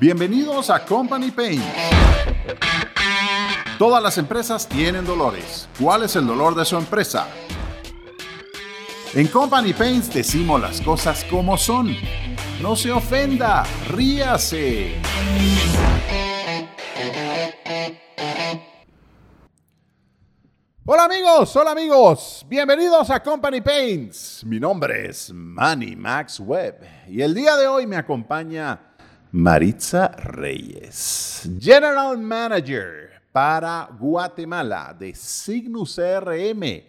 Bienvenidos a Company Pain. Todas las empresas tienen dolores. ¿Cuál es el dolor de su empresa? En Company Pains decimos las cosas como son. No se ofenda, ríase. Hola amigos, hola amigos, bienvenidos a Company Paints. Mi nombre es Manny Max Webb y el día de hoy me acompaña Maritza Reyes, General Manager para Guatemala de Signus CRM.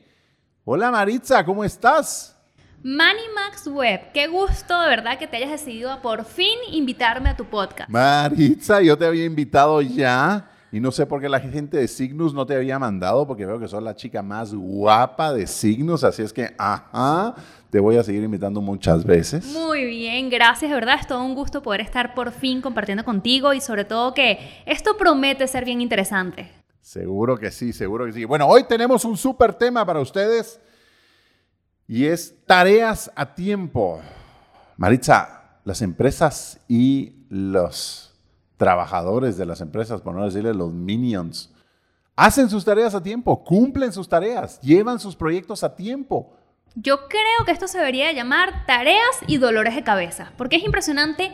Hola Maritza, ¿cómo estás? Manny Max Webb, qué gusto de verdad que te hayas decidido a por fin invitarme a tu podcast. Maritza, yo te había invitado ya y no sé por qué la gente de Signus no te había mandado, porque veo que sos la chica más guapa de Signus, así es que, ajá, te voy a seguir invitando muchas veces. Muy bien, gracias, de verdad, es todo un gusto poder estar por fin compartiendo contigo y sobre todo que esto promete ser bien interesante. Seguro que sí, seguro que sí. Bueno, hoy tenemos un súper tema para ustedes y es tareas a tiempo. Maritza, las empresas y los trabajadores de las empresas, por no decirle los minions, hacen sus tareas a tiempo, cumplen sus tareas, llevan sus proyectos a tiempo. Yo creo que esto se debería llamar tareas y dolores de cabeza, porque es impresionante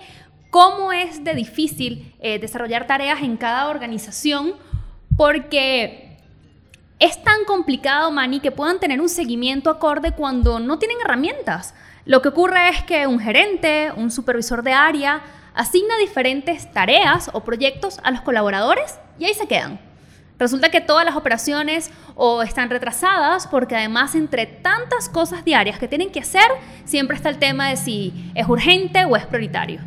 cómo es de difícil eh, desarrollar tareas en cada organización, porque es tan complicado, Manny, que puedan tener un seguimiento acorde cuando no tienen herramientas. Lo que ocurre es que un gerente, un supervisor de área, asigna diferentes tareas o proyectos a los colaboradores y ahí se quedan. Resulta que todas las operaciones o están retrasadas porque además entre tantas cosas diarias que tienen que hacer, siempre está el tema de si es urgente o es prioritario.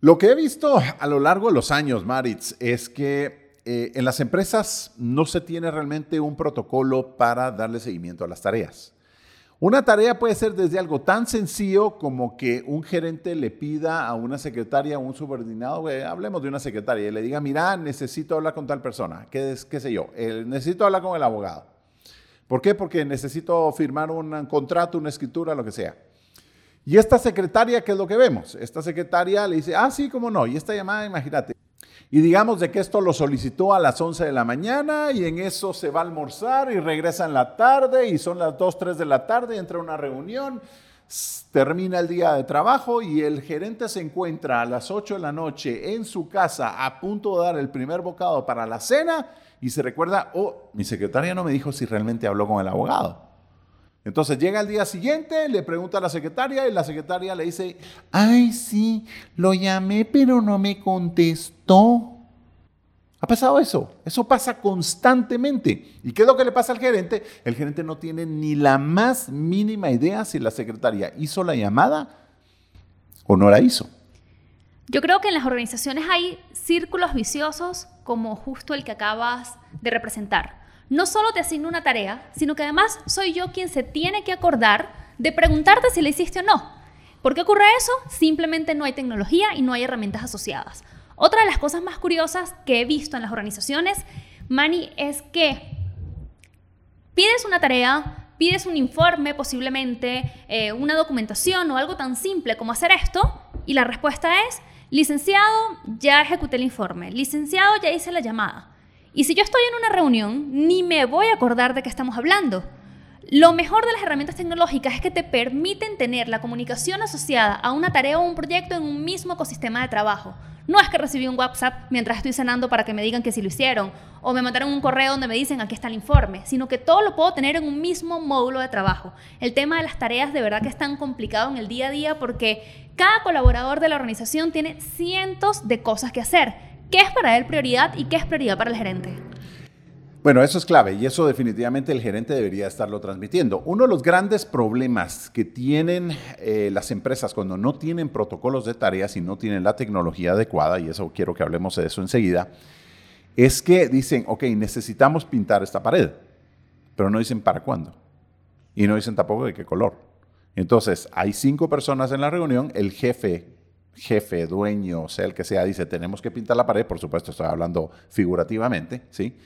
Lo que he visto a lo largo de los años, Maritz, es que eh, en las empresas no se tiene realmente un protocolo para darle seguimiento a las tareas. Una tarea puede ser desde algo tan sencillo como que un gerente le pida a una secretaria o un subordinado, hablemos de una secretaria, y le diga, mira, necesito hablar con tal persona, qué, qué sé yo, necesito hablar con el abogado. ¿Por qué? Porque necesito firmar un contrato, una escritura, lo que sea. Y esta secretaria, ¿qué es lo que vemos? Esta secretaria le dice, ah, sí, cómo no. Y esta llamada, imagínate, y digamos de que esto lo solicitó a las 11 de la mañana y en eso se va a almorzar y regresa en la tarde y son las 2, 3 de la tarde, entra una reunión, termina el día de trabajo y el gerente se encuentra a las 8 de la noche en su casa a punto de dar el primer bocado para la cena y se recuerda, oh, mi secretaria no me dijo si realmente habló con el abogado. Entonces llega el día siguiente, le pregunta a la secretaria y la secretaria le dice, ay sí, lo llamé pero no me contestó. ¿Ha pasado eso? Eso pasa constantemente. ¿Y qué es lo que le pasa al gerente? El gerente no tiene ni la más mínima idea si la secretaria hizo la llamada o no la hizo. Yo creo que en las organizaciones hay círculos viciosos como justo el que acabas de representar no solo te asigno una tarea, sino que además soy yo quien se tiene que acordar de preguntarte si la hiciste o no. ¿Por qué ocurre eso? Simplemente no hay tecnología y no hay herramientas asociadas. Otra de las cosas más curiosas que he visto en las organizaciones, Manny, es que pides una tarea, pides un informe posiblemente, eh, una documentación o algo tan simple como hacer esto, y la respuesta es, licenciado, ya ejecuté el informe, licenciado, ya hice la llamada. Y si yo estoy en una reunión, ni me voy a acordar de qué estamos hablando. Lo mejor de las herramientas tecnológicas es que te permiten tener la comunicación asociada a una tarea o un proyecto en un mismo ecosistema de trabajo. No es que recibí un WhatsApp mientras estoy cenando para que me digan que sí lo hicieron, o me mandaron un correo donde me dicen aquí está el informe, sino que todo lo puedo tener en un mismo módulo de trabajo. El tema de las tareas de verdad que es tan complicado en el día a día porque cada colaborador de la organización tiene cientos de cosas que hacer qué es para él prioridad y qué es prioridad para el gerente. Bueno, eso es clave y eso definitivamente el gerente debería estarlo transmitiendo. Uno de los grandes problemas que tienen eh, las empresas cuando no tienen protocolos de tareas y no tienen la tecnología adecuada, y eso quiero que hablemos de eso enseguida, es que dicen, ok, necesitamos pintar esta pared, pero no dicen para cuándo. Y no dicen tampoco de qué color. Entonces, hay cinco personas en la reunión, el jefe jefe, dueño, sea el que sea, dice, tenemos que pintar la pared, por supuesto estoy hablando figurativamente, ¿sí?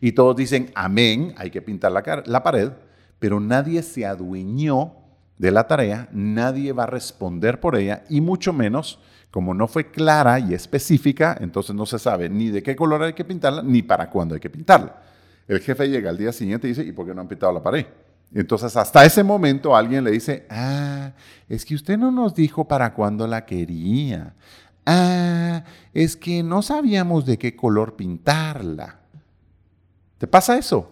Y todos dicen, amén, hay que pintar la, la pared, pero nadie se adueñó de la tarea, nadie va a responder por ella y mucho menos, como no fue clara y específica, entonces no se sabe ni de qué color hay que pintarla ni para cuándo hay que pintarla. El jefe llega al día siguiente y dice, ¿y por qué no han pintado la pared? Entonces, hasta ese momento alguien le dice, ah, es que usted no nos dijo para cuándo la quería. Ah, es que no sabíamos de qué color pintarla. ¿Te pasa eso?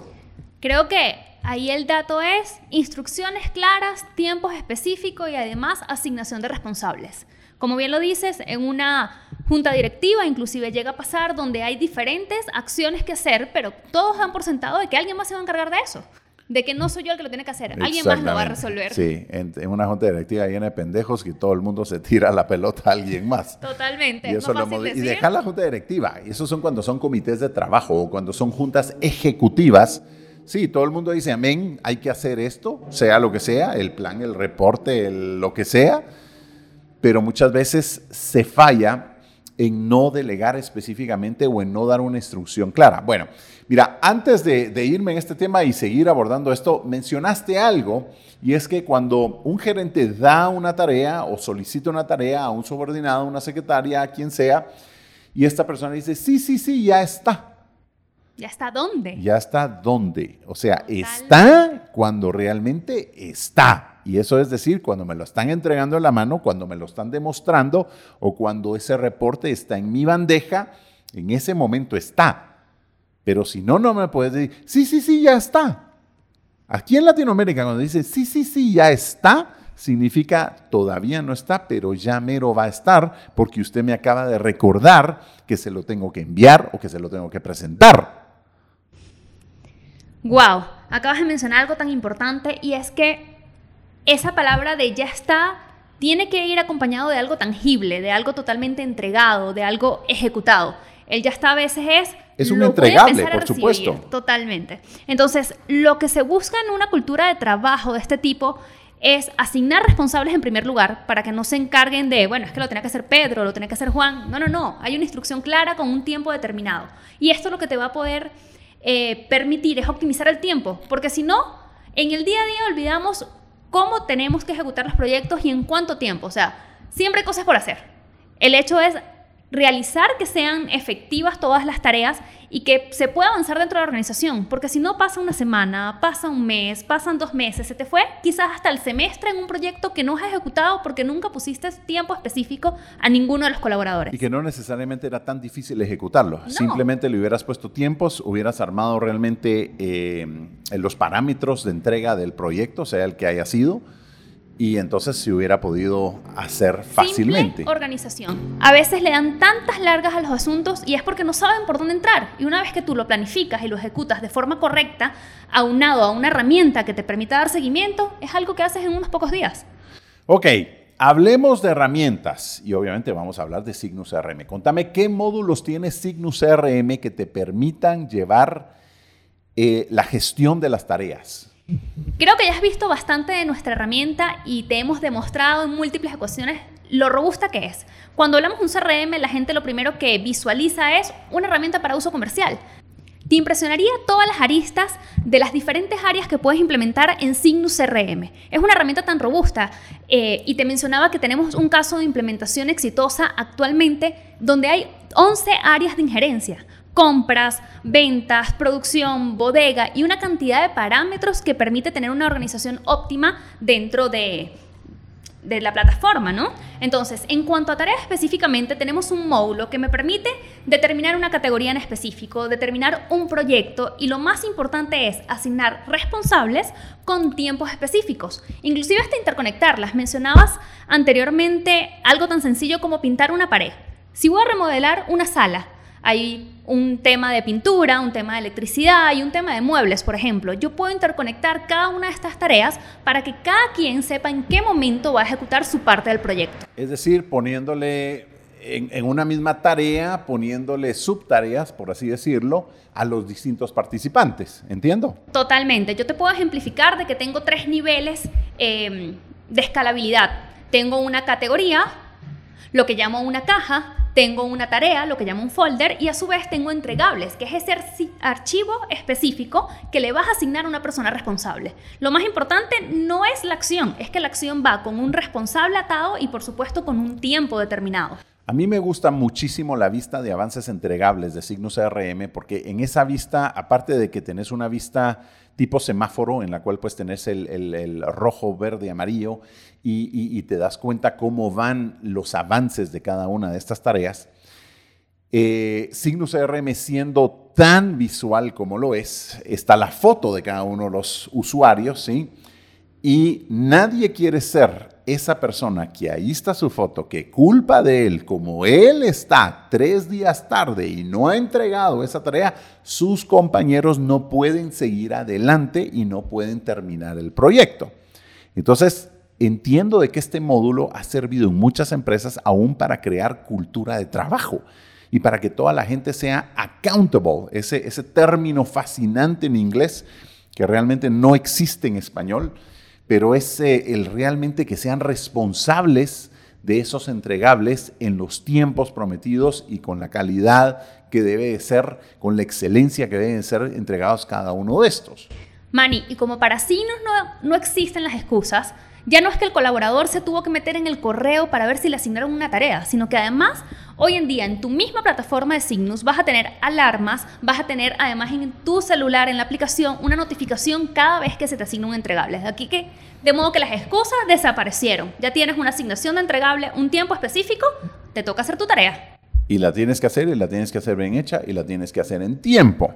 Creo que ahí el dato es instrucciones claras, tiempos específicos y además asignación de responsables. Como bien lo dices, en una junta directiva inclusive llega a pasar donde hay diferentes acciones que hacer, pero todos dan por sentado de que alguien más se va a encargar de eso de que no soy yo el que lo tiene que hacer, alguien más lo va a resolver. Sí, en, una junta directiva llena de pendejos que todo el mundo se tira la pelota a alguien más. Totalmente. Y, eso y dejar la junta directiva, y eso son cuando son comités de trabajo o cuando son juntas ejecutivas. Sí, todo el mundo dice, amén, hay que hacer esto, sea lo que sea, el plan, el reporte, lo que sea, pero muchas veces se falla en no delegar específicamente o en no dar una instrucción clara. Bueno, mira, antes de, irme en este tema y seguir abordando esto, mencionaste algo y es que cuando un gerente da una tarea o solicita una tarea a un subordinado, a una secretaria, a quien sea, y esta persona dice, sí, sí, sí, ya está. ¿Ya está dónde? Ya está dónde. O sea, está cuando realmente está. Y eso es decir, cuando me lo están entregando en la mano, cuando me lo están demostrando o cuando ese reporte está en mi bandeja, en ese momento está. Pero si no, no me puedes decir, sí, sí, sí, ya está. Aquí en Latinoamérica, cuando dice, sí, sí, sí, ya está, significa todavía no está, pero ya mero va a estar porque usted me acaba de recordar que se lo tengo que enviar o que se lo tengo que presentar. Wow, acabas de mencionar algo tan importante y es que esa palabra de ya está tiene que ir acompañado de algo tangible, de algo totalmente entregado, de algo ejecutado. El ya está a veces es... Es un entregable, por supuesto. Totalmente. Entonces, lo que se busca en una cultura de trabajo de este tipo es asignar responsables en primer lugar para que no se encarguen de, bueno, es que lo tiene que hacer Pedro, lo tiene que hacer Juan. No, no, no. Hay una instrucción clara con un tiempo determinado. Y esto lo que te va a poder eh, permitir es optimizar el tiempo, porque si no, en el día a día olvidamos cómo tenemos que ejecutar los proyectos y en cuánto tiempo. O sea, siempre hay cosas por hacer. El hecho es realizar que sean efectivas todas las tareas y que se pueda avanzar dentro de la organización, porque si no pasa una semana, pasa un mes, pasan dos meses, se te fue quizás hasta el semestre en un proyecto que no has ejecutado porque nunca pusiste tiempo específico a ninguno de los colaboradores. Y que no necesariamente era tan difícil ejecutarlo, simplemente le hubieras puesto tiempos, hubieras armado realmente eh, los parámetros de entrega del proyecto, sea el que haya sido, y entonces se hubiera podido hacer fácilmente. Simple organización. A veces le dan tantas largas a los asuntos y es porque no saben por dónde entrar. Y una vez que tú lo planificas y lo ejecutas de forma correcta, aunado a una herramienta que te permita dar seguimiento, es algo que haces en unos pocos días. Ok, hablemos de herramientas y obviamente vamos a hablar de Signus CRM. Contame qué módulos tiene Signus CRM que te permitan llevar eh, la gestión de las tareas. Creo que ya has visto bastante de nuestra herramienta y te hemos demostrado en múltiples ocasiones lo robusta que es. Cuando hablamos de un CRM, la gente lo primero que visualiza es una herramienta para uso comercial. Te impresionaría todas las aristas de las diferentes áreas que puedes implementar en Signus CRM. Es una herramienta tan robusta eh, y te mencionaba que tenemos un caso de implementación exitosa actualmente donde hay 11 áreas de injerencia compras, ventas, producción, bodega y una cantidad de parámetros que permite tener una organización óptima dentro de, de la plataforma, ¿no? Entonces, en cuanto a tareas específicamente, tenemos un módulo que me permite determinar una categoría en específico, determinar un proyecto y lo más importante es asignar responsables con tiempos específicos, inclusive hasta interconectarlas. Mencionabas anteriormente algo tan sencillo como pintar una pared. Si voy a remodelar una sala, hay un tema de pintura, un tema de electricidad y un tema de muebles, por ejemplo. Yo puedo interconectar cada una de estas tareas para que cada quien sepa en qué momento va a ejecutar su parte del proyecto. Es decir, poniéndole en, una misma tarea, poniéndole subtareas, por así decirlo, a los distintos participantes. ¿Entiendo? Totalmente. Yo te puedo ejemplificar de que tengo tres niveles em, de escalabilidad. Tengo una categoría, lo que llamo una caja, tengo una tarea, lo que llamo un folder, y a su vez tengo entregables, que es ese archivo específico que le vas a asignar a una persona responsable. Lo más importante no es la acción, es que la acción va con un responsable atado y por supuesto con un tiempo determinado. A mí me gusta muchísimo la vista de avances entregables de signos CRM porque en esa vista, aparte de que tenés una vista tipo semáforo en la cual pues tenés el, rojo, verde, amarillo y, te das cuenta cómo van los avances de cada una de estas tareas, eh, Signus CRM siendo tan visual como lo es, está la foto de cada uno de los usuarios, ¿sí? Y nadie quiere ser esa persona que ahí está su foto, que culpa de él, como él está tres días tarde y no ha entregado esa tarea, sus compañeros no pueden seguir adelante y no pueden terminar el proyecto. Entonces, entiendo de que este módulo ha servido en muchas empresas aún para crear cultura de trabajo y para que toda la gente sea accountable, ese, ese término fascinante en inglés que realmente no existe en español pero es eh, el realmente que sean responsables de esos entregables en los tiempos prometidos y con la calidad que debe ser, con la excelencia que deben ser entregados cada uno de estos. Manny, y como para sí no, no existen las excusas, ya no es que el colaborador se tuvo que meter en el correo para ver si le asignaron una tarea, sino que además hoy en día en tu misma plataforma de Signus vas a tener alarmas, vas a tener además en tu celular, en la aplicación, una notificación cada vez que se te asigna un entregable. Aquí que, de modo que las excusas desaparecieron. Ya tienes una asignación de entregable, un tiempo específico, te toca hacer tu tarea. Y la tienes que hacer y la tienes que hacer bien hecha y la tienes que hacer en tiempo.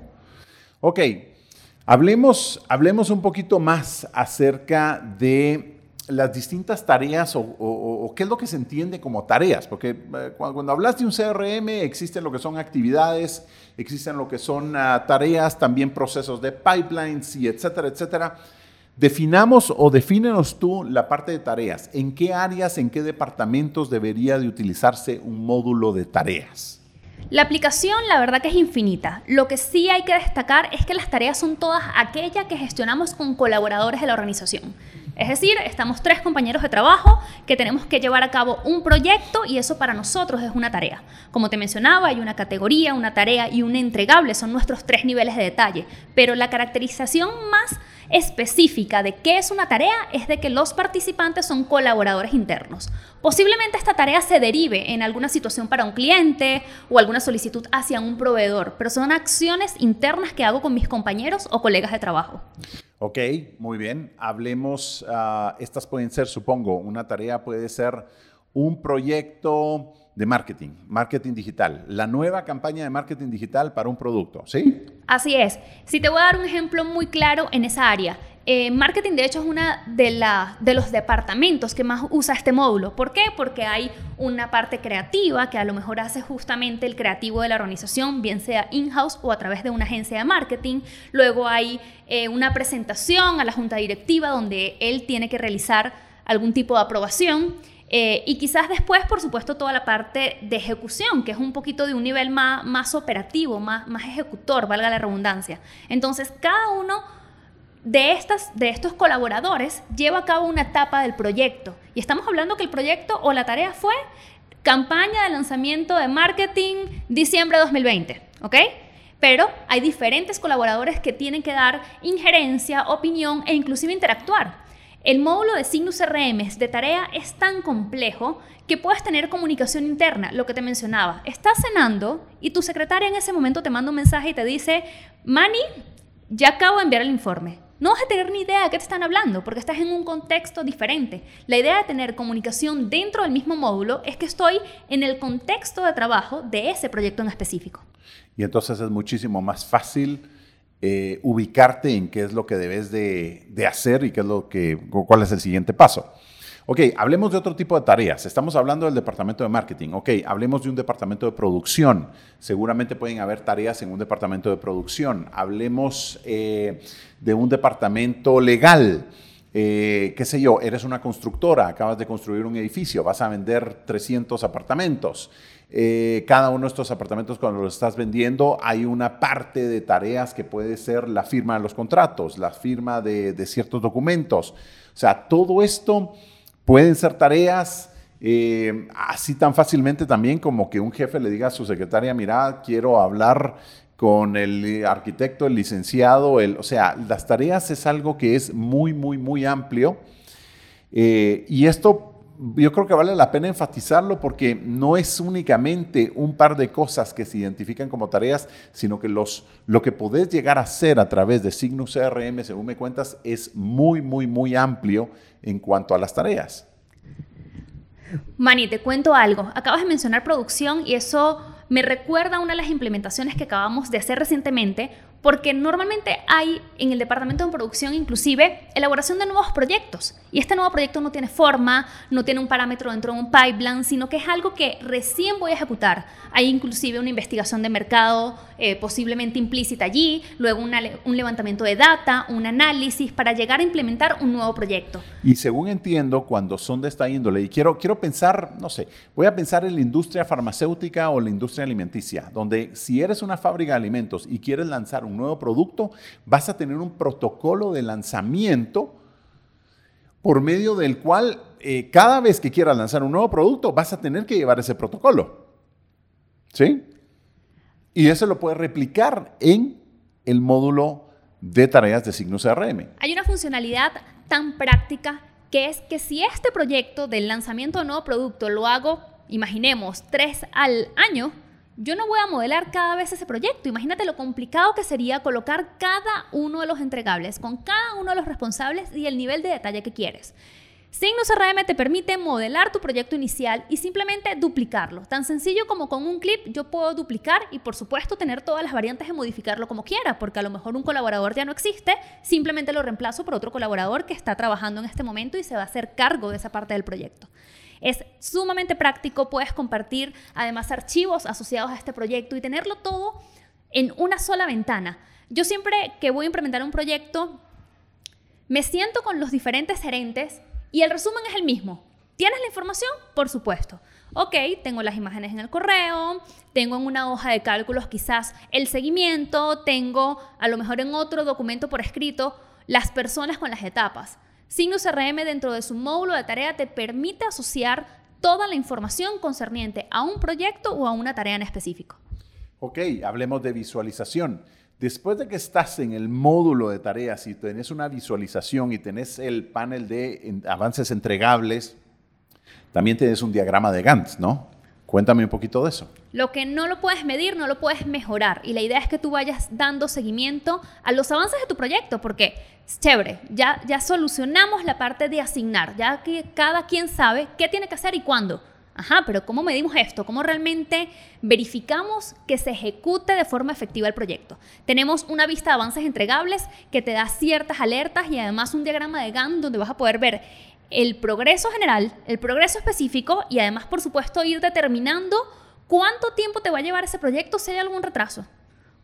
Ok, hablemos, hablemos un poquito más acerca de las distintas tareas o, qué es lo que se entiende como tareas, porque eh, cuando, hablas de un CRM existen lo que son actividades, existen lo que son ah, tareas, también procesos de pipelines y etcétera, etcétera. Definamos o defínenos tú la parte de tareas. ¿En qué áreas, en qué departamentos debería de utilizarse un módulo de tareas? La aplicación la verdad que es infinita. Lo que sí hay que destacar es que las tareas son todas aquellas que gestionamos con colaboradores de la organización. Es decir, estamos tres compañeros de trabajo que tenemos que llevar a cabo un proyecto y eso para nosotros es una tarea. Como te mencionaba, hay una categoría, una tarea y un entregable, son nuestros tres niveles de detalle, pero la caracterización más específica de qué es una tarea es de que los participantes son colaboradores internos. Posiblemente esta tarea se derive en alguna situación para un cliente o alguna solicitud hacia un proveedor, pero son acciones internas que hago con mis compañeros o colegas de trabajo. Ok, muy bien. Hablemos, ah, estas pueden ser, supongo, una tarea puede ser un proyecto de marketing, marketing digital, la nueva campaña de marketing digital para un producto, ¿sí? Así es. Si te voy a dar un ejemplo muy claro en esa área. Eh, marketing, de hecho, es uno de, los departamentos que más usa este módulo. ¿Por qué? Porque hay una parte creativa que a lo mejor hace justamente el creativo de la organización, bien sea in-house o a través de una agencia de marketing. Luego hay eh, una presentación a la junta directiva donde él tiene que realizar algún tipo de aprobación. Eh, y quizás después, por supuesto, toda la parte de ejecución, que es un poquito de un nivel más, más operativo, más, más ejecutor, valga la redundancia. Entonces, cada uno de, estas, de estos colaboradores lleva a cabo una etapa del proyecto. Y estamos hablando que el proyecto o la tarea fue campaña de lanzamiento de marketing diciembre de 2020, ¿ok? Pero hay diferentes colaboradores que tienen que dar injerencia, opinión e inclusive interactuar. El módulo de Signus CRM de tarea es tan complejo que puedes tener comunicación interna, lo que te mencionaba. Estás cenando y tu secretaria en ese momento te manda un mensaje y te dice, Manny, ya acabo de enviar el informe. No vas a tener ni idea de qué te están hablando porque estás en un contexto diferente. La idea de tener comunicación dentro del mismo módulo es que estoy en el contexto de trabajo de ese proyecto en específico. Y entonces es muchísimo más fácil eh, ubicarte en qué es lo que debes de, hacer y qué es lo que, cuál es el siguiente paso. Ok, hablemos de otro tipo de tareas. Estamos hablando del departamento de marketing. Ok, hablemos de un departamento de producción. Seguramente pueden haber tareas en un departamento de producción. Hablemos eh, de un departamento legal. Eh, qué sé yo, eres una constructora, acabas de construir un edificio, vas a vender 300 apartamentos. Eh, cada uno de estos apartamentos cuando los estás vendiendo hay una parte de tareas que puede ser la firma de los contratos, la firma de, ciertos documentos. O sea, todo esto pueden ser tareas Eh, así tan fácilmente también como que un jefe le diga a su secretaria, mira, quiero hablar con el arquitecto, el licenciado, el, o sea, las tareas es algo que es muy, muy, muy amplio. Eh, y esto yo creo que vale la pena enfatizarlo porque no es únicamente un par de cosas que se identifican como tareas, sino que los, lo que podés llegar a hacer a través de Signus CRM, según me cuentas, es muy, muy, muy amplio en cuanto a las tareas. Mani, te cuento algo. Acabas de mencionar producción y eso me recuerda a una de las implementaciones que acabamos de hacer recientemente, porque normalmente hay en el departamento de producción inclusive elaboración de nuevos proyectos. Y este nuevo proyecto no tiene forma, no tiene un parámetro dentro de un pipeline, sino que es algo que recién voy a ejecutar. Hay inclusive una investigación de mercado eh, posiblemente implícita allí, luego un levantamiento de data, un análisis para llegar a implementar un nuevo proyecto. Y según entiendo, cuando son de esta índole, y quiero, quiero pensar, no sé, voy a pensar en la industria farmacéutica o la industria alimenticia, donde si eres una fábrica de alimentos y quieres lanzar un nuevo producto, vas a tener un protocolo de lanzamiento por medio del cual eh, cada vez que quieras lanzar un nuevo producto vas a tener que llevar ese protocolo. ¿Sí? Y eso lo puedes replicar en el módulo de tareas de signos CRM. Hay una funcionalidad tan práctica que es que si este proyecto del lanzamiento de nuevo producto lo hago, imaginemos, tres al año, yo no voy a modelar cada vez ese proyecto. Imagínate lo complicado que sería colocar cada uno de los entregables con cada uno de los responsables y el nivel de detalle que quieres. Signus CRM te permite modelar tu proyecto inicial y simplemente duplicarlo. Tan sencillo como con un clip yo puedo duplicar y por supuesto tener todas las variantes de modificarlo como quiera, porque a lo mejor un colaborador ya no existe, simplemente lo reemplazo por otro colaborador que está trabajando en este momento y se va a hacer cargo de esa parte del proyecto. Es sumamente práctico, puedes compartir además archivos asociados a este proyecto y tenerlo todo en una sola ventana. Yo siempre que voy a implementar un proyecto, me siento con los diferentes gerentes y el resumen es el mismo. ¿Tienes la información? Por supuesto. Ok, tengo las imágenes en el correo, tengo en una hoja de cálculos quizás el seguimiento, tengo a lo mejor en otro documento por escrito las personas con las etapas. Signus CRM dentro de su módulo de tarea te permite asociar toda la información concerniente a un proyecto o a una tarea en específico. Ok, hablemos de visualización. Después de que estás en el módulo de tareas y tenés una visualización y tenés el panel de avances entregables, también tienes un diagrama de Gantt, ¿no? Cuéntame un poquito de eso. Lo que no lo puedes medir, no lo puedes mejorar. Y la idea es que tú vayas dando seguimiento a los avances de tu proyecto, porque es chévere, ya, ya solucionamos la parte de asignar, ya que cada quien sabe qué tiene que hacer y cuándo. Ajá, pero ¿cómo medimos esto? ¿Cómo realmente verificamos que se ejecute de forma efectiva el proyecto? Tenemos una vista de avances entregables que te da ciertas alertas y además un diagrama de Gantt donde vas a poder ver el progreso general, el progreso específico y además, por supuesto, ir determinando cuánto tiempo te va a llevar ese proyecto si hay algún retraso.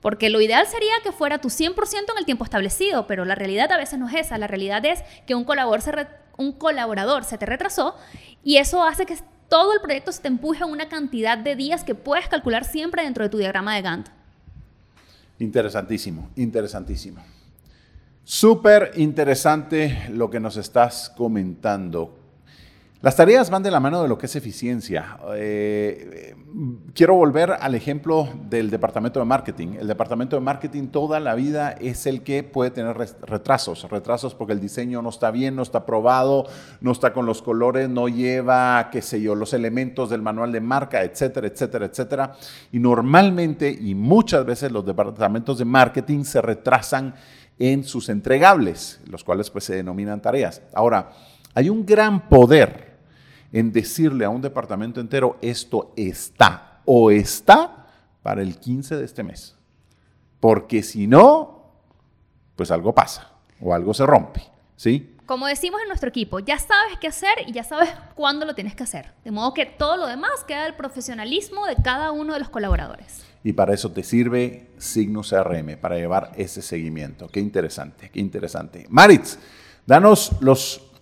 Porque lo ideal sería que fuera tu 100% en el tiempo establecido, pero la realidad a veces no es esa. La realidad es que un colaborador se, te retrasó y eso hace que todo el proyecto se te empuje a una cantidad de días que puedes calcular siempre dentro de tu diagrama de Gantt. Interesantísimo, interesantísimo. Súper interesante lo que nos estás comentando. Las tareas van de la mano de lo que es eficiencia. Eh, quiero volver al ejemplo del departamento de marketing. El departamento de marketing toda la vida es el que puede tener retrasos. Retrasos porque el diseño no está bien, no está probado, no está con los colores, no lleva, qué sé yo, los elementos del manual de marca, etcétera, etcétera, etcétera. Y normalmente y muchas veces los departamentos de marketing se retrasan en sus entregables, los cuales pues se denominan tareas. Ahora, hay un gran poder en decirle a un departamento entero, esto está o está para el 15 de este mes. Porque si no, pues algo pasa o algo se rompe, ¿sí? Como decimos en nuestro equipo, ya sabes qué hacer y ya sabes cuándo lo tienes que hacer. De modo que todo lo demás queda del profesionalismo de cada uno de los colaboradores. Y para eso te sirve Signus CRM, para llevar ese seguimiento. Qué interesante, qué interesante. Maritz, danos los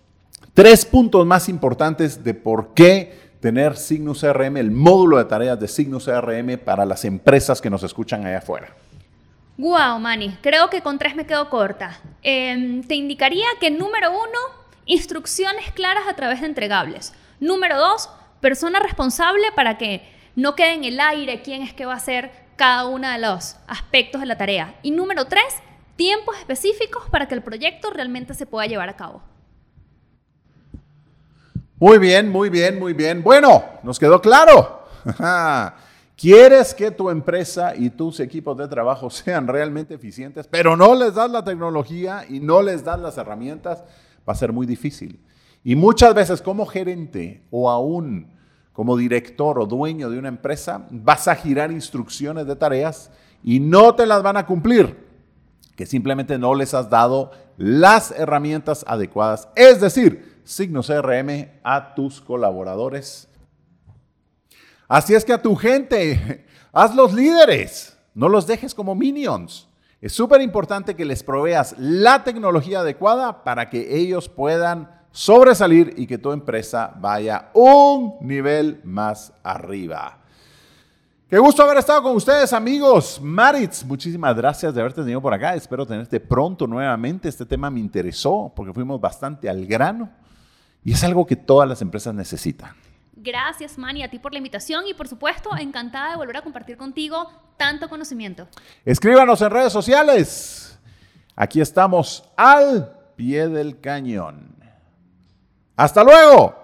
Tres puntos más importantes de por qué tener Signus CRM, el módulo de tareas de Signus CRM para las empresas que nos escuchan allá afuera. Wow, Manny, creo que con tres me quedo corta. Em, te indicaría que número uno, instrucciones claras a través de entregables. Número dos, persona responsable para que no quede en el aire quién es que va a hacer cada uno de los aspectos de la tarea. Y número tres, tiempos específicos para que el proyecto realmente se pueda llevar a cabo. Muy bien, muy bien, muy bien. Bueno, nos quedó claro. ¿Quieres que tu empresa y tus equipos de trabajo sean realmente eficientes, pero no les das la tecnología y no les das las herramientas? Va a ser muy difícil. Y muchas veces como gerente o aún como director o dueño de una empresa, vas a girar instrucciones de tareas y no te las van a cumplir, que simplemente no les has dado las herramientas adecuadas. Es decir, signo CRM a tus colaboradores Así es que a tu gente, hazlos líderes, no los dejes como minions. Es súper importante que les proveas la tecnología adecuada para que ellos puedan sobresalir y que tu empresa vaya un nivel más arriba. Qué gusto haber estado con ustedes, amigos. Maritz, muchísimas gracias de haberte tenido por acá. Espero tenerte pronto nuevamente. Este tema me interesó porque fuimos bastante al grano y es algo que todas las empresas necesitan. Gracias, Manny, a ti por la invitación y por supuesto, encantada de volver a compartir contigo tanto conocimiento. Escríbanos en redes sociales. Aquí estamos al pie del cañón. Hasta luego.